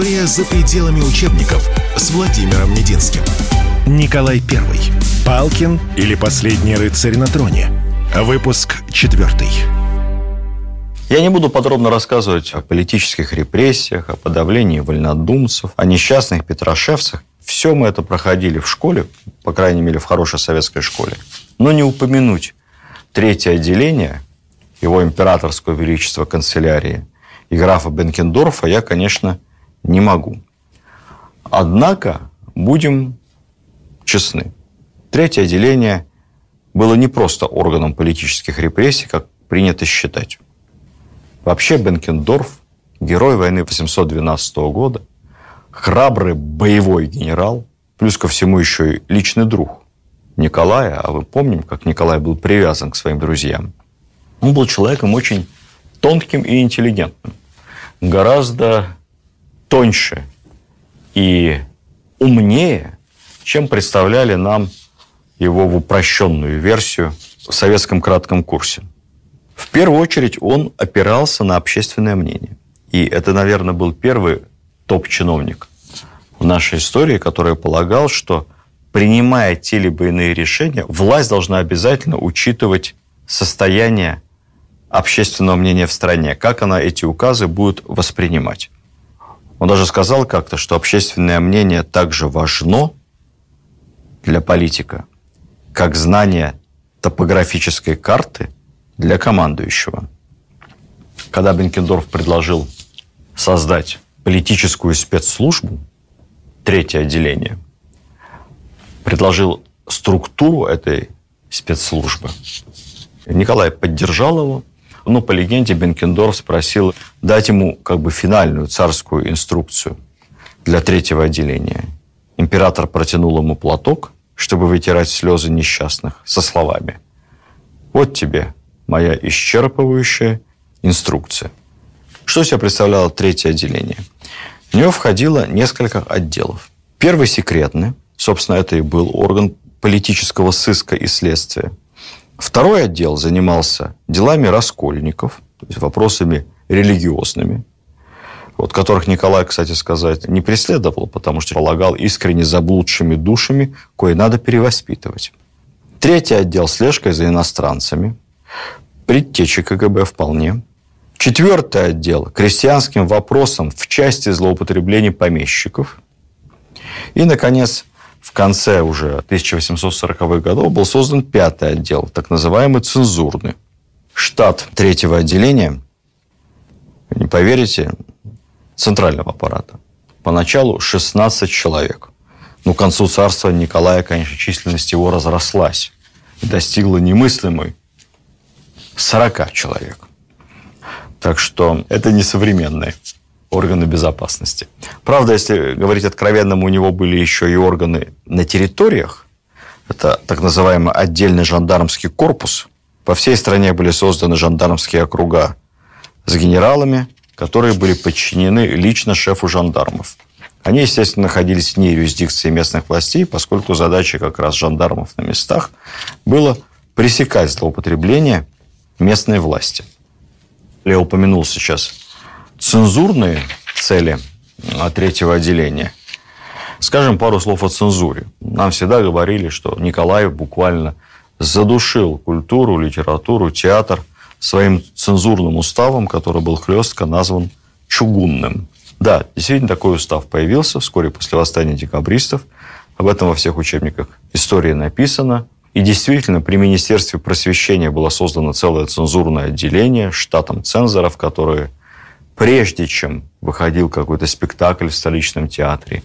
История за пределами учебников с Владимиром Мединским. Николай Первый. Палкин или последний рыцарь на троне. Выпуск четвертый. Я не буду подробно рассказывать о политических репрессиях, о подавлении вольнодумцев, о несчастных петрошевцах. Все мы это проходили в школе, по крайней мере, в хорошей советской школе. Но не упомянуть третье отделение, его императорского величества канцелярии и графа Бенкендорфа я, конечно, не могу. Однако, будем честны, третье отделение было не просто органом политических репрессий, как принято считать. Вообще Бенкендорф, герой войны 812 года, храбрый боевой генерал, плюс ко всему еще и личный друг Николая, а мы помним, как Николай был привязан к своим друзьям. Он был человеком очень тонким и интеллигентным, гораздо тоньше и умнее, чем представляли нам его в упрощенную версию в советском кратком курсе. В первую очередь он опирался на общественное мнение. И это, наверное, был первый топ-чиновник в нашей истории, который полагал, что принимая те либо иные решения, власть должна обязательно учитывать состояние общественного мнения в стране, как она эти указы будет воспринимать. Он даже сказал как-то, что общественное мнение также важно для политика, как знание топографической карты для командующего. Когда Бенкендорф предложил создать политическую спецслужбу, третье отделение, предложил структуру этой спецслужбы, Николай поддержал его, но по легенде Бенкендорф спросил дать ему как бы финальную царскую инструкцию для третьего отделения. Император протянул ему платок, чтобы вытирать слезы несчастных, со словами «Вот тебе моя исчерпывающая инструкция». Что себя представляло третье отделение? В него входило несколько отделов. Первый секретный, собственно, это и был орган политического сыска и следствия. Второй отдел занимался делами раскольников, то есть вопросами религиозными, вот, которых Николай, кстати сказать, не преследовал, потому что полагал искренне заблудшими душами, кое надо перевоспитывать. Третий отдел – слежкой за иностранцами. Предтечи КГБ вполне. Четвертый отдел – крестьянским вопросом в части злоупотреблений помещиков. И, наконец, в конце уже 1840-х годов был создан пятый отдел, так называемый цензурный. Штат третьего отделения, не поверите, центрального аппарата. Поначалу 16 человек. Ну, к концу царства Николая, конечно, численность его разрослась и достигла немыслимой 40 человек. Так что это не современные органы безопасности. Правда, если говорить откровенно, у него были еще и органы на территориях. Это так называемый отдельный жандармский корпус. По всей стране были созданы жандармские округа с генералами, которые были подчинены лично шефу жандармов. Они, естественно, находились вне юрисдикции местных властей, поскольку задача как раз жандармов на местах было пресекать злоупотребление местной власти. Я упомянул сейчас цензурные цели а, третьего отделения. Скажем пару слов о цензуре. Нам всегда говорили, что Николай буквально задушил культуру, литературу, театр своим цензурным уставом, который был хлестко назван чугунным. Да, действительно, такой устав появился вскоре после восстания декабристов. Об этом во всех учебниках истории написано. И действительно, при Министерстве просвещения было создано целое цензурное отделение штатом цензоров, которые прежде чем выходил какой-то спектакль в столичном театре,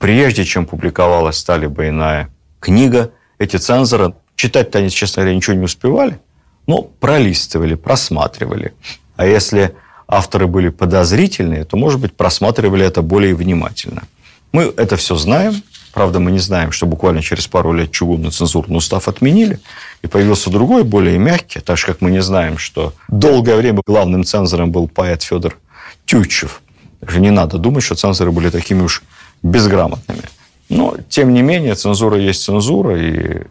прежде чем публиковалась «Стали бы иная» книга, эти цензоры, читать-то они, честно говоря, ничего не успевали, но пролистывали, просматривали. А если авторы были подозрительные, то, может быть, просматривали это более внимательно. Мы это все знаем. Правда, мы не знаем, что буквально через пару лет чугунный цензурный устав отменили, и появился другой, более мягкий, так же, как мы не знаем, что долгое время главным цензором был поэт Федор Тютчев. Даже не надо думать, что цензоры были такими уж безграмотными. Но, тем не менее, цензура есть цензура, и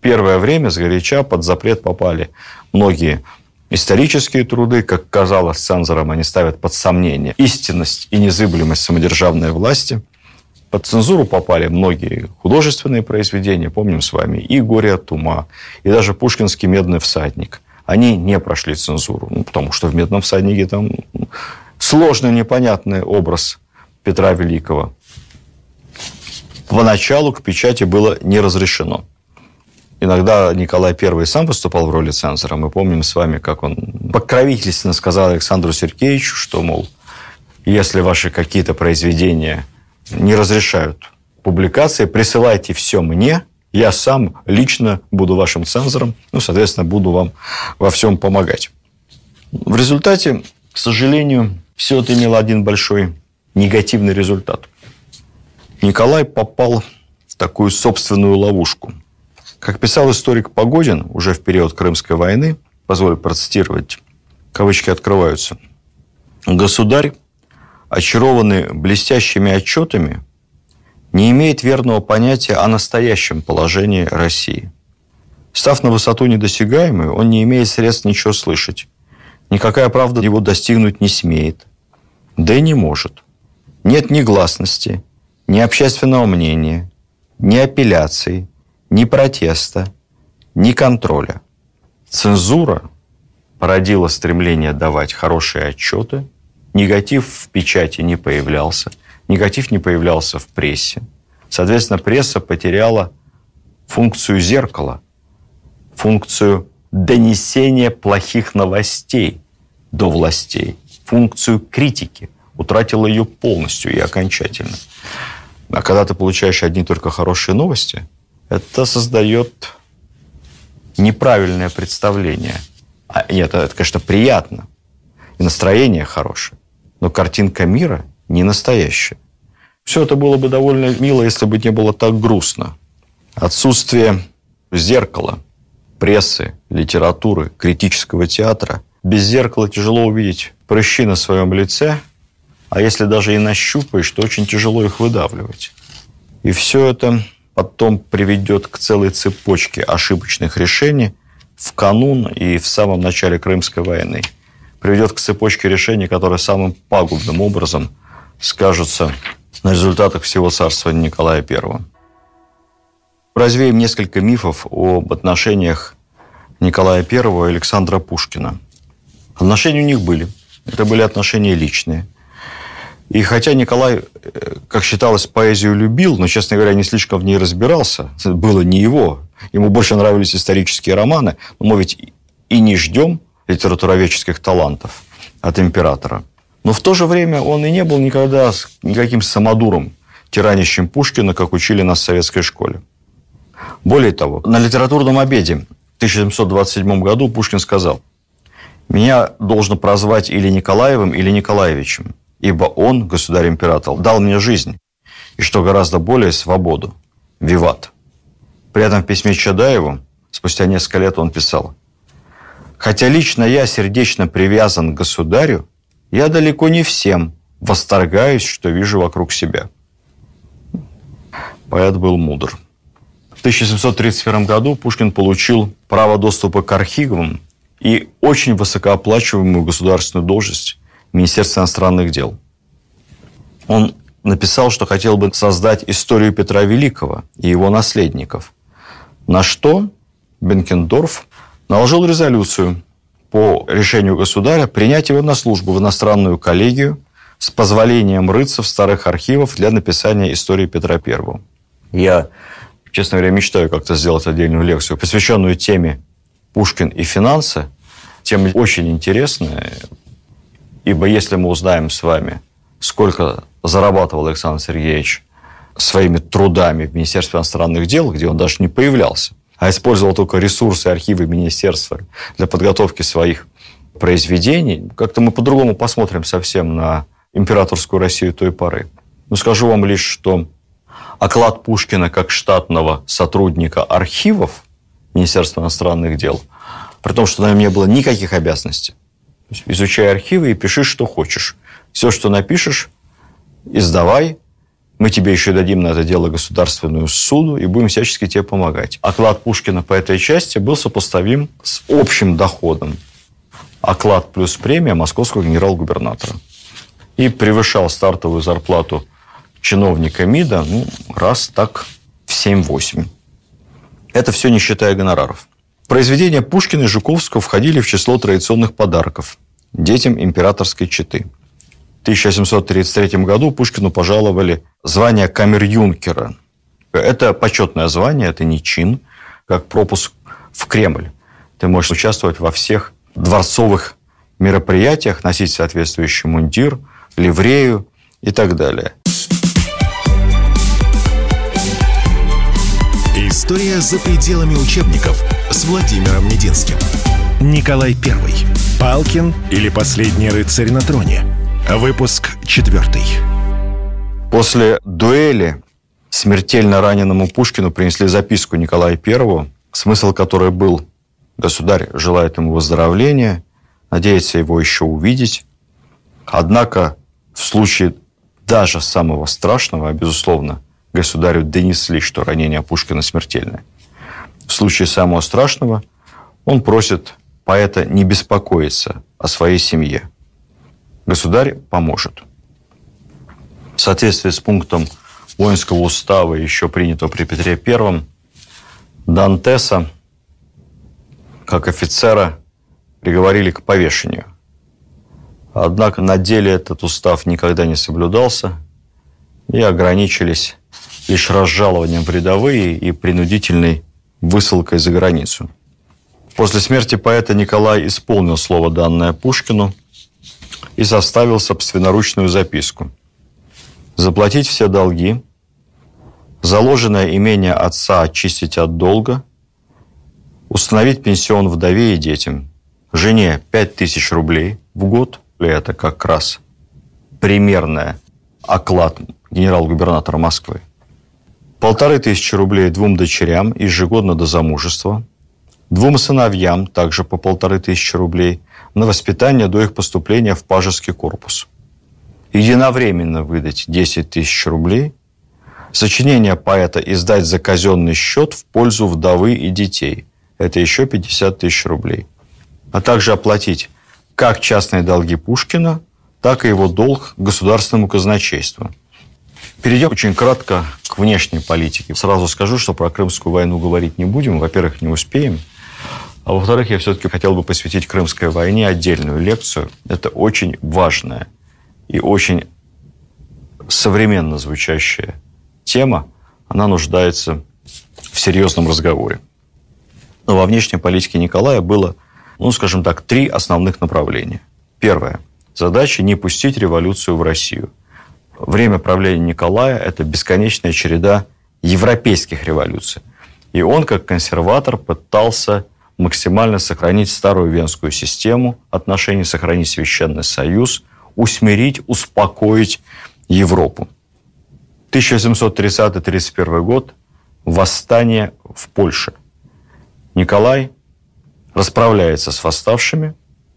первое время сгоряча под запрет попали многие Исторические труды, как казалось цензорам, они ставят под сомнение истинность и незыблемость самодержавной власти. Под цензуру попали многие художественные произведения, помним с вами, и «Горе от ума», и даже пушкинский «Медный всадник». Они не прошли цензуру, ну, потому что в «Медном всаднике» там сложный, непонятный образ Петра Великого. Поначалу к печати было не разрешено. Иногда Николай I сам выступал в роли цензора. Мы помним с вами, как он покровительственно сказал Александру Сергеевичу, что, мол, если ваши какие-то произведения не разрешают публикации, присылайте все мне, я сам лично буду вашим цензором, ну, соответственно, буду вам во всем помогать. В результате, к сожалению, все это имело один большой негативный результат. Николай попал в такую собственную ловушку – как писал историк Погодин уже в период Крымской войны, позволю процитировать, кавычки открываются, «Государь, очарованный блестящими отчетами, не имеет верного понятия о настоящем положении России. Став на высоту недосягаемую, он не имеет средств ничего слышать. Никакая правда его достигнуть не смеет. Да и не может. Нет ни гласности, ни общественного мнения, ни апелляций, ни протеста, ни контроля. Цензура породила стремление давать хорошие отчеты, негатив в печати не появлялся, негатив не появлялся в прессе. Соответственно, пресса потеряла функцию зеркала, функцию донесения плохих новостей до властей, функцию критики, утратила ее полностью и окончательно. А когда ты получаешь одни только хорошие новости – это создает неправильное представление. А, нет, это, конечно, приятно. И настроение хорошее. Но картинка мира не настоящая. Все это было бы довольно мило, если бы не было так грустно. Отсутствие зеркала, прессы, литературы, критического театра. Без зеркала тяжело увидеть прыщи на своем лице, а если даже и нащупаешь, то очень тяжело их выдавливать. И все это потом приведет к целой цепочке ошибочных решений в канун и в самом начале Крымской войны. Приведет к цепочке решений, которые самым пагубным образом скажутся на результатах всего царствования Николая I. Развеем несколько мифов об отношениях Николая I и Александра Пушкина. Отношения у них были. Это были отношения личные. И хотя Николай, э, как считалось, поэзию любил, но, честно говоря, не слишком в ней разбирался, было не его. Ему больше нравились исторические романы, но мы ведь и не ждем литературоведческих талантов от императора. Но в то же время он и не был никогда никаким самодуром, тиранящим Пушкина, как учили нас в советской школе. Более того, на литературном обеде в 1727 году Пушкин сказал, «Меня должно прозвать или Николаевым, или Николаевичем ибо он, государь-император, дал мне жизнь, и, что гораздо более, свободу. Виват. При этом в письме Чадаеву, спустя несколько лет он писал, «Хотя лично я сердечно привязан к государю, я далеко не всем восторгаюсь, что вижу вокруг себя». Поэт был мудр. В 1731 году Пушкин получил право доступа к архивам и очень высокооплачиваемую государственную должность Министерства иностранных дел. Он написал, что хотел бы создать историю Петра Великого и его наследников. На что Бенкендорф наложил резолюцию по решению государя принять его на службу в иностранную коллегию с позволением рыться в старых архивах для написания истории Петра I. Я, честно говоря, мечтаю как-то сделать отдельную лекцию, посвященную теме Пушкин и финансы. Тема очень интересная. Ибо если мы узнаем с вами, сколько зарабатывал Александр Сергеевич своими трудами в Министерстве иностранных дел, где он даже не появлялся, а использовал только ресурсы архивы министерства для подготовки своих произведений, как-то мы по-другому посмотрим совсем на императорскую Россию той поры. Но скажу вам лишь, что оклад Пушкина как штатного сотрудника архивов Министерства иностранных дел, при том, что на нем не было никаких обязанностей, изучай архивы и пиши, что хочешь. Все, что напишешь, издавай. Мы тебе еще дадим на это дело государственную суду и будем всячески тебе помогать. Оклад Пушкина по этой части был сопоставим с общим доходом оклад плюс премия московского генерал-губернатора. И превышал стартовую зарплату чиновника МИДа ну, раз так в 7-8. Это все не считая гонораров. Произведения Пушкина и Жуковского входили в число традиционных подарков детям императорской четы. В 1733 году Пушкину пожаловали звание камер-юнкера. Это почетное звание, это не чин, как пропуск в Кремль. Ты можешь участвовать во всех дворцовых мероприятиях, носить соответствующий мундир, ливрею и так далее. История за пределами учебников с Владимиром Мединским. Николай Первый. Палкин или последний рыцарь на троне. Выпуск четвертый. После дуэли смертельно раненому Пушкину принесли записку Николая Первого, смысл которой был «Государь желает ему выздоровления, надеется его еще увидеть». Однако в случае даже самого страшного, безусловно, государю донесли, что ранение Пушкина смертельное. В случае самого страшного он просит поэта не беспокоиться о своей семье. Государь поможет. В соответствии с пунктом воинского устава, еще принятого при Петре I, Дантеса, как офицера, приговорили к повешению. Однако на деле этот устав никогда не соблюдался и ограничились лишь разжалованием в рядовые и принудительной высылкой за границу. После смерти поэта Николай исполнил слово, данное Пушкину, и составил собственноручную записку. Заплатить все долги, заложенное имение отца очистить от долга, установить пенсион вдове и детям, жене 5000 рублей в год, это как раз примерная оклад генерал-губернатора Москвы, полторы тысячи рублей двум дочерям ежегодно до замужества, двум сыновьям также по полторы тысячи рублей на воспитание до их поступления в пажеский корпус. Единовременно выдать 10 тысяч рублей, сочинение поэта издать за казенный счет в пользу вдовы и детей. Это еще 50 тысяч рублей. А также оплатить как частные долги Пушкина, так и его долг государственному казначейству – Перейдем очень кратко к внешней политике. Сразу скажу, что про Крымскую войну говорить не будем. Во-первых, не успеем. А во-вторых, я все-таки хотел бы посвятить Крымской войне отдельную лекцию. Это очень важная и очень современно звучащая тема. Она нуждается в серьезном разговоре. Но во внешней политике Николая было, ну, скажем так, три основных направления. Первое. Задача не пустить революцию в Россию – время правления Николая – это бесконечная череда европейских революций. И он, как консерватор, пытался максимально сохранить старую венскую систему отношений, сохранить Священный Союз, усмирить, успокоить Европу. 1730-31 год – восстание в Польше. Николай расправляется с восставшими.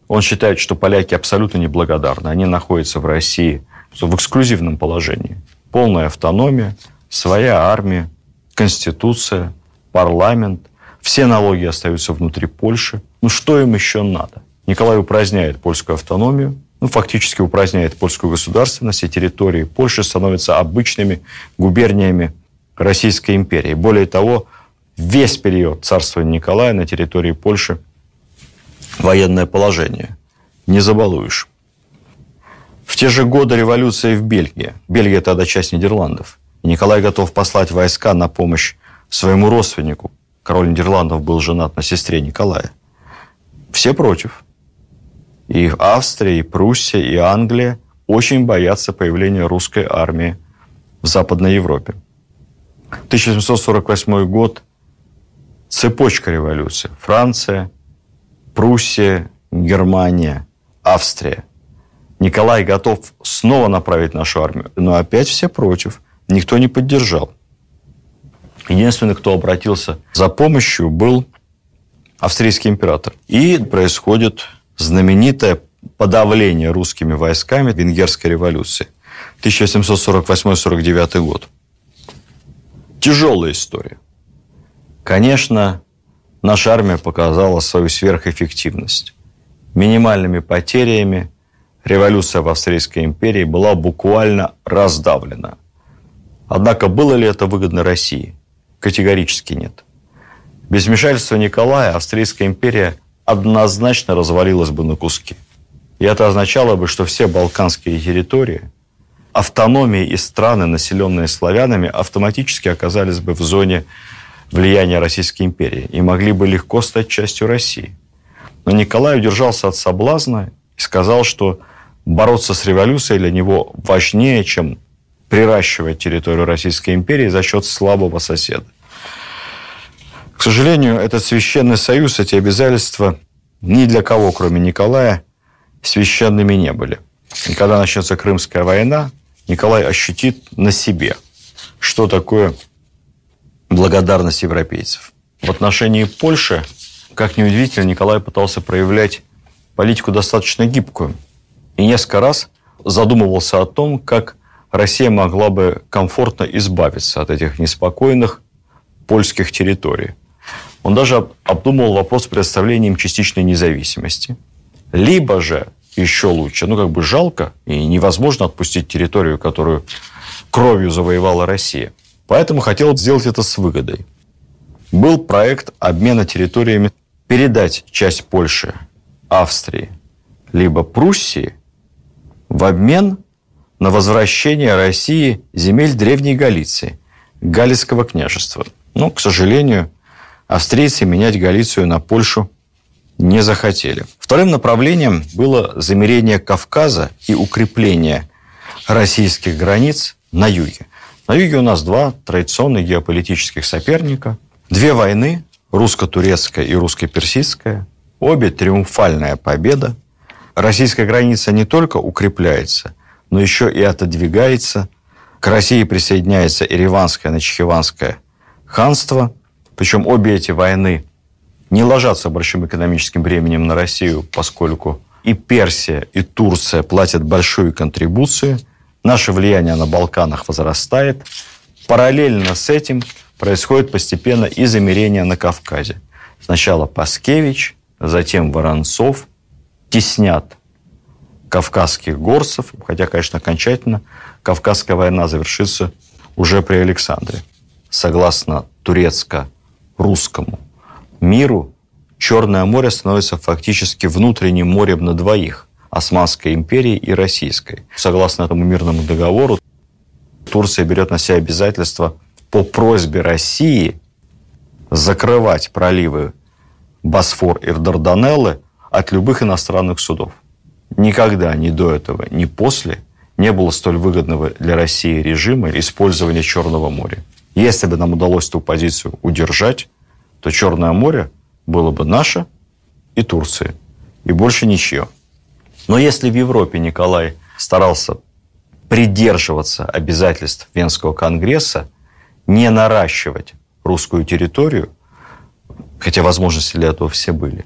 Он считает, что поляки абсолютно неблагодарны. Они находятся в России в эксклюзивном положении. Полная автономия, своя армия, конституция, парламент. Все налоги остаются внутри Польши. Ну что им еще надо? Николай упраздняет польскую автономию, ну, фактически упраздняет польскую государственность, и территории Польши становятся обычными губерниями Российской империи. Более того, весь период царствования Николая на территории Польши военное положение. Не забалуешь. В те же годы революции в Бельгии. Бельгия тогда часть Нидерландов. И Николай готов послать войска на помощь своему родственнику. Король Нидерландов был женат на сестре Николая. Все против. И Австрия, и Пруссия, и Англия очень боятся появления русской армии в Западной Европе. 1748 год – цепочка революции. Франция, Пруссия, Германия, Австрия. Николай готов снова направить нашу армию, но опять все против. Никто не поддержал. Единственный, кто обратился за помощью, был австрийский император. И происходит знаменитое подавление русскими войсками Венгерской революции. 1748-49 год. Тяжелая история. Конечно, наша армия показала свою сверхэффективность. минимальными потерями революция в Австрийской империи была буквально раздавлена. Однако было ли это выгодно России? Категорически нет. Без вмешательства Николая Австрийская империя однозначно развалилась бы на куски. И это означало бы, что все балканские территории, автономии и страны, населенные славянами, автоматически оказались бы в зоне влияния Российской империи и могли бы легко стать частью России. Но Николай удержался от соблазна и сказал, что бороться с революцией для него важнее, чем приращивать территорию Российской империи за счет слабого соседа. К сожалению, этот священный союз, эти обязательства ни для кого, кроме Николая, священными не были. И когда начнется Крымская война, Николай ощутит на себе, что такое благодарность европейцев. В отношении Польши, как ни удивительно, Николай пытался проявлять политику достаточно гибкую. И несколько раз задумывался о том, как Россия могла бы комфортно избавиться от этих неспокойных польских территорий. Он даже обдумывал вопрос с предоставлением частичной независимости. Либо же, еще лучше, ну как бы жалко и невозможно отпустить территорию, которую кровью завоевала Россия. Поэтому хотел сделать это с выгодой. Был проект обмена территориями, передать часть Польши Австрии, либо Пруссии в обмен на возвращение России земель Древней Галиции, Галицкого княжества. Но, к сожалению, австрийцы менять Галицию на Польшу не захотели. Вторым направлением было замерение Кавказа и укрепление российских границ на юге. На юге у нас два традиционных геополитических соперника. Две войны, русско-турецкая и русско-персидская. Обе триумфальная победа. Российская граница не только укрепляется, но еще и отодвигается. К России присоединяется Ереванское, Начхиванское ханство. Причем обе эти войны не ложатся большим экономическим бременем на Россию, поскольку и Персия, и Турция платят большую контрибуцию. Наше влияние на Балканах возрастает. Параллельно с этим происходит постепенно и замерение на Кавказе. Сначала Паскевич, затем Воронцов теснят кавказских горцев, хотя, конечно, окончательно Кавказская война завершится уже при Александре. Согласно турецко-русскому миру, Черное море становится фактически внутренним морем на двоих – Османской империи и Российской. Согласно этому мирному договору, Турция берет на себя обязательство по просьбе России закрывать проливы Босфор и Дарданеллы от любых иностранных судов. Никогда ни до этого, ни после не было столь выгодного для России режима использования Черного моря. Если бы нам удалось эту позицию удержать, то Черное море было бы наше и Турции, и больше ничье. Но если в Европе Николай старался придерживаться обязательств Венского конгресса, не наращивать русскую территорию, хотя возможности для этого все были,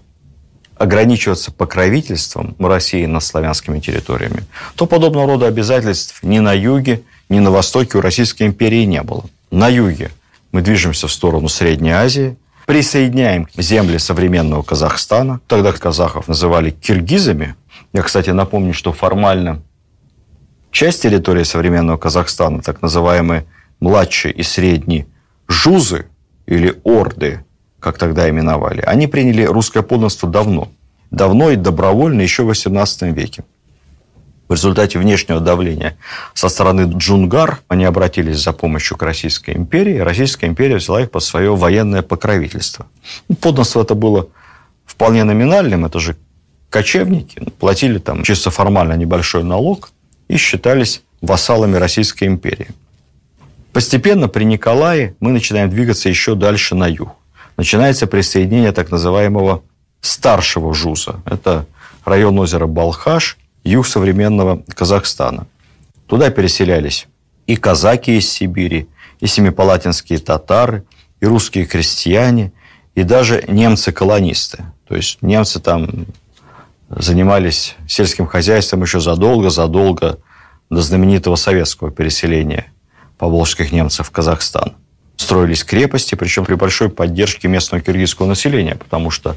ограничиваться покровительством России над славянскими территориями, то подобного рода обязательств ни на юге, ни на востоке у Российской империи не было. На юге мы движемся в сторону Средней Азии, присоединяем земли современного Казахстана. Тогда казахов называли киргизами. Я, кстати, напомню, что формально часть территории современного Казахстана, так называемые младшие и средние жузы или орды, как тогда именовали, они приняли русское подданство давно. Давно и добровольно, еще в XVIII веке. В результате внешнего давления со стороны Джунгар они обратились за помощью к Российской империи, и Российская империя взяла их под свое военное покровительство. Ну, подданство это было вполне номинальным, это же кочевники, платили там чисто формально небольшой налог и считались вассалами Российской империи. Постепенно при Николае мы начинаем двигаться еще дальше на юг начинается присоединение так называемого старшего ЖУЗа. Это район озера Балхаш, юг современного Казахстана. Туда переселялись и казаки из Сибири, и семипалатинские татары, и русские крестьяне, и даже немцы-колонисты. То есть немцы там занимались сельским хозяйством еще задолго-задолго до знаменитого советского переселения поволжских немцев в Казахстан строились крепости, причем при большой поддержке местного киргизского населения, потому что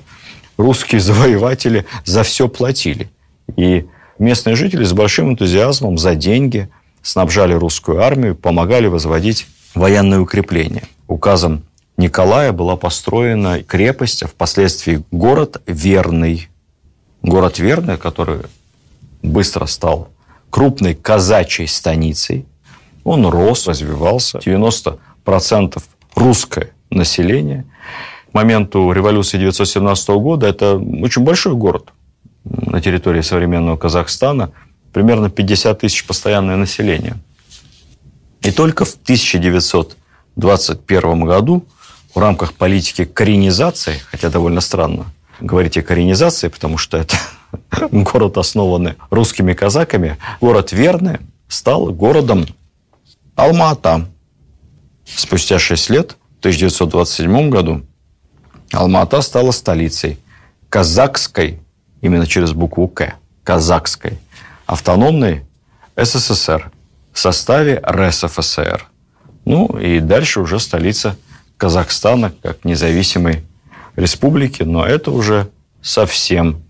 русские завоеватели за все платили. И местные жители с большим энтузиазмом за деньги снабжали русскую армию, помогали возводить военные укрепления. Указом Николая была построена крепость, а впоследствии город Верный. Город Верный, который быстро стал крупной казачьей станицей. Он рос, развивался. 90% русское население. К моменту революции 1917 года это очень большой город на территории современного Казахстана. Примерно 50 тысяч постоянное население. И только в 1921 году в рамках политики коренизации, хотя довольно странно говорить о коренизации, потому что это город, основанный русскими казаками, город Верный стал городом Алма-Ата. Спустя 6 лет, в 1927 году, Алма-Ата стала столицей казахской, именно через букву К, казахской, автономной СССР в составе РСФСР. Ну и дальше уже столица Казахстана как независимой республики, но это уже совсем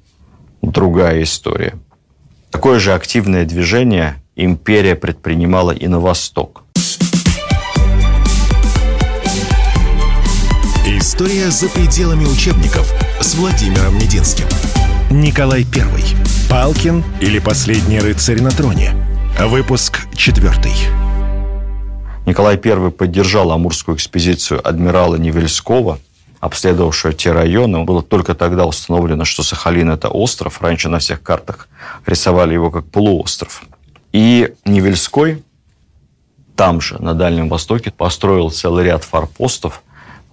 другая история. Такое же активное движение империя предпринимала и на восток. История за пределами учебников с Владимиром Мединским. Николай Первый. Палкин или последний рыцарь на троне. Выпуск четвертый. Николай I поддержал амурскую экспедицию адмирала Невельского, обследовавшего те районы. Было только тогда установлено, что Сахалин – это остров. Раньше на всех картах рисовали его как полуостров. И Невельской там же, на Дальнем Востоке, построил целый ряд форпостов,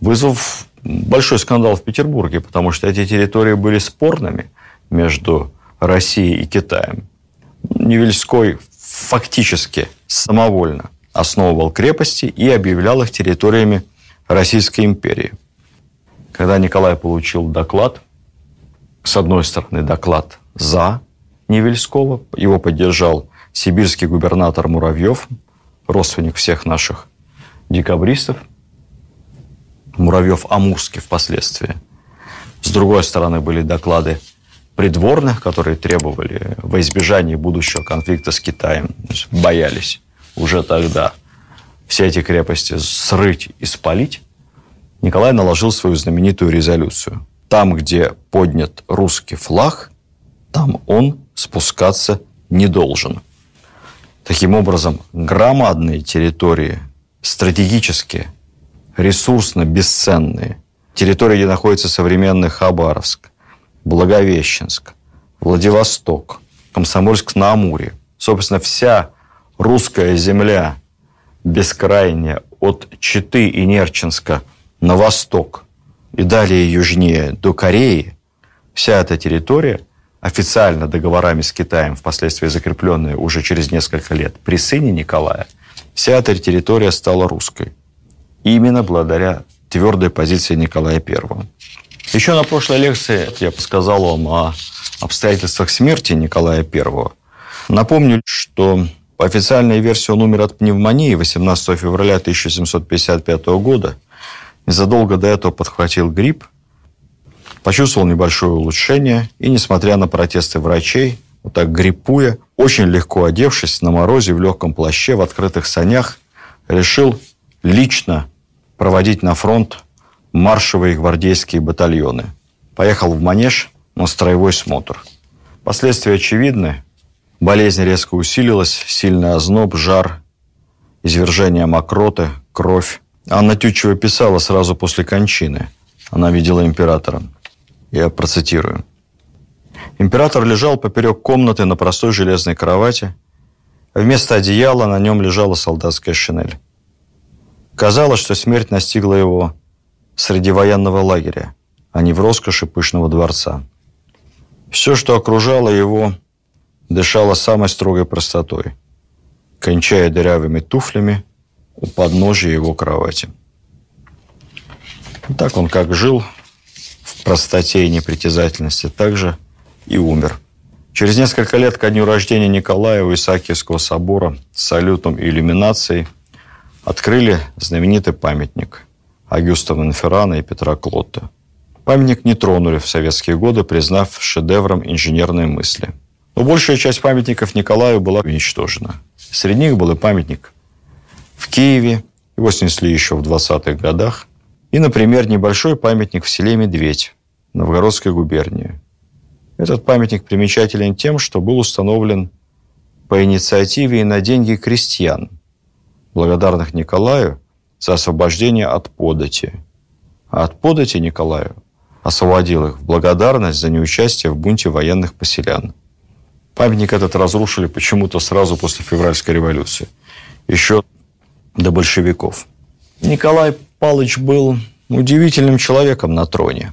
вызвав большой скандал в Петербурге, потому что эти территории были спорными между Россией и Китаем. Невельской фактически самовольно основывал крепости и объявлял их территориями Российской империи. Когда Николай получил доклад, с одной стороны, доклад за Невельского, его поддержал сибирский губернатор Муравьев, родственник всех наших декабристов, Муравьев Амурский впоследствии. С другой стороны, были доклады придворных, которые требовали во избежание будущего конфликта с Китаем, боялись уже тогда все эти крепости срыть и спалить, Николай наложил свою знаменитую резолюцию. Там, где поднят русский флаг, там он спускаться не должен. Таким образом, громадные территории, стратегически, ресурсно бесценные, территории, где находится современный Хабаровск, Благовещенск, Владивосток, Комсомольск на Амуре, собственно, вся русская земля бескрайняя от Читы и Нерчинска на восток и далее южнее до Кореи, вся эта территория, официально договорами с Китаем, впоследствии закрепленная уже через несколько лет при сыне Николая, вся эта территория стала русской. Именно благодаря твердой позиции Николая I. Еще на прошлой лекции я сказал вам о обстоятельствах смерти Николая I. Напомню, что по официальной версии он умер от пневмонии 18 февраля 1755 года. Незадолго до этого подхватил грипп, почувствовал небольшое улучшение и, несмотря на протесты врачей, вот так гриппуя, очень легко одевшись на морозе в легком плаще, в открытых санях, решил лично проводить на фронт маршевые гвардейские батальоны. Поехал в Манеж на строевой смотр. Последствия очевидны. Болезнь резко усилилась, сильный озноб, жар, извержение мокроты, кровь. Анна Тютчева писала сразу после кончины. Она видела императора. Я процитирую. Император лежал поперек комнаты на простой железной кровати. Вместо одеяла на нем лежала солдатская шинель. Казалось, что смерть настигла его среди военного лагеря, а не в роскоши пышного дворца. Все, что окружало его, дышала самой строгой простотой, кончая дырявыми туфлями у подножия его кровати. Так он как жил в простоте и непритязательности, так же и умер. Через несколько лет ко дню рождения Николая у Исаакиевского собора с салютом и иллюминацией открыли знаменитый памятник Агюста Монферрана и Петра Клотта. Памятник не тронули в советские годы, признав шедевром инженерной мысли. Но большая часть памятников Николаю была уничтожена. Среди них был и памятник в Киеве, его снесли еще в 20-х годах, и, например, небольшой памятник в селе Медведь, Новгородской губернии. Этот памятник примечателен тем, что был установлен по инициативе и на деньги крестьян, благодарных Николаю за освобождение от подати. А от подати Николаю освободил их в благодарность за неучастие в бунте военных поселян. Памятник этот разрушили почему-то сразу после февральской революции, еще до большевиков. Николай Палыч был удивительным человеком на троне.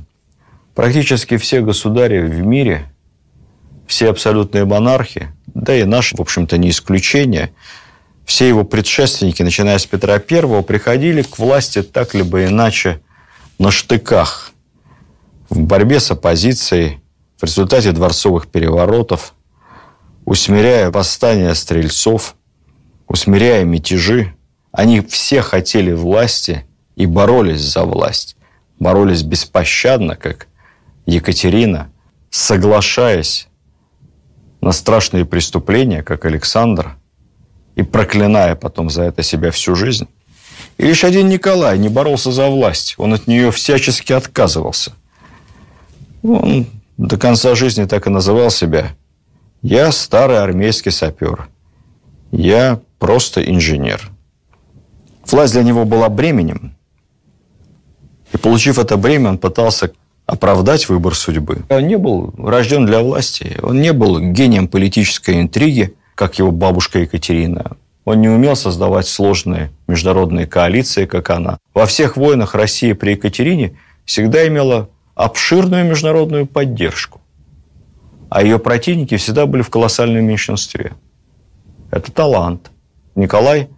Практически все государи в мире, все абсолютные монархи, да и наш, в общем-то, не исключение, все его предшественники, начиная с Петра I, приходили к власти так либо иначе на штыках, в борьбе с оппозицией, в результате дворцовых переворотов, усмиряя восстания стрельцов, усмиряя мятежи. Они все хотели власти и боролись за власть. Боролись беспощадно, как Екатерина, соглашаясь на страшные преступления, как Александр, и проклиная потом за это себя всю жизнь. И лишь один Николай не боролся за власть, он от нее всячески отказывался. Он до конца жизни так и называл себя «Я старый армейский сапер, я просто инженер». Власть для него была бременем, и получив это бремя, он пытался оправдать выбор судьбы. Он не был рожден для власти, он не был гением политической интриги, как его бабушка Екатерина. Он не умел создавать сложные международные коалиции, как она. Во всех войнах России при Екатерине всегда имела обширную международную поддержку. А ее противники всегда были в колоссальном меньшинстве. Это талант. Николай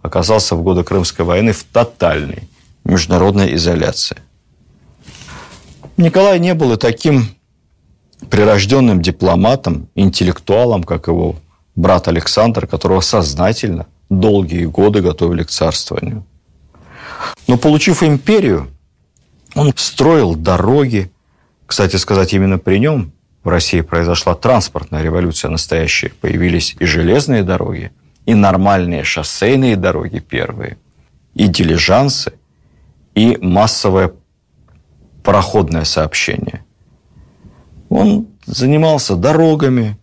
оказался в годы Крымской войны в тотальной международной изоляции. Николай не был и таким прирожденным дипломатом, интеллектуалом, как его брат Александр, которого сознательно долгие годы готовили к царствованию. Но получив империю, он строил дороги. Кстати сказать, именно при нем в России произошла транспортная революция настоящая. Появились и железные дороги, и нормальные шоссейные дороги первые, и дилижансы, и массовое пароходное сообщение. Он занимался дорогами,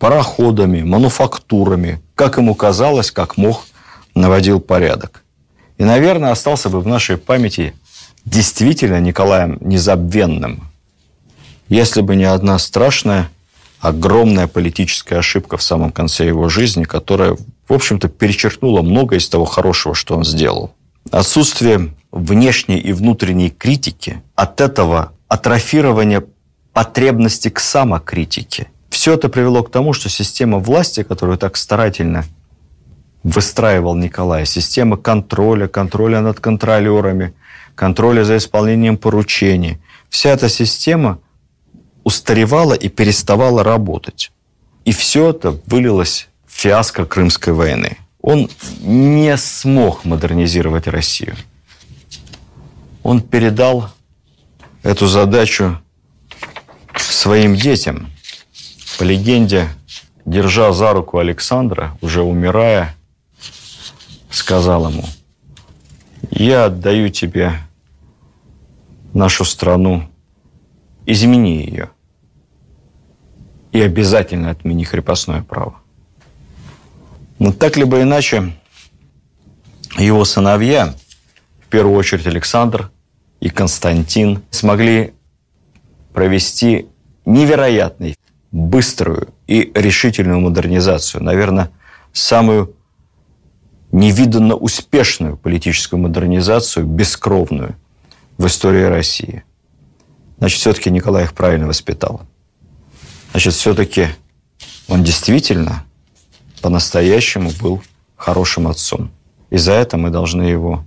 пароходами, мануфактурами, как ему казалось, как мог, наводил порядок. И, наверное, остался бы в нашей памяти действительно Николаем Незабвенным, если бы не одна страшная, огромная политическая ошибка в самом конце его жизни, которая, в общем-то, перечеркнула многое из того хорошего, что он сделал. Отсутствие внешней и внутренней критики, от этого атрофирования потребности к самокритике. Все это привело к тому, что система власти, которую так старательно выстраивал Николай, система контроля, контроля над контролерами, контроля за исполнением поручений. Вся эта система устаревала и переставала работать. И все это вылилось в фиаско Крымской войны. Он не смог модернизировать Россию. Он передал эту задачу своим детям. По легенде, держа за руку Александра, уже умирая, сказал ему, я отдаю тебе нашу страну, измени ее. И обязательно отмени крепостное право. Но так либо иначе, его сыновья, в первую очередь Александр и Константин, смогли провести невероятную, быструю и решительную модернизацию. Наверное, самую невиданно успешную политическую модернизацию, бескровную – в истории России. Значит, все-таки Николай их правильно воспитал. Значит, все-таки он действительно по-настоящему был хорошим отцом. И за это мы должны его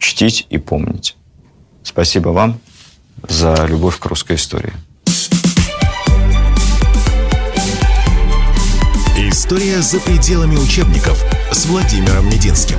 чтить и помнить. Спасибо вам за любовь к русской истории. История за пределами учебников с Владимиром Мединским.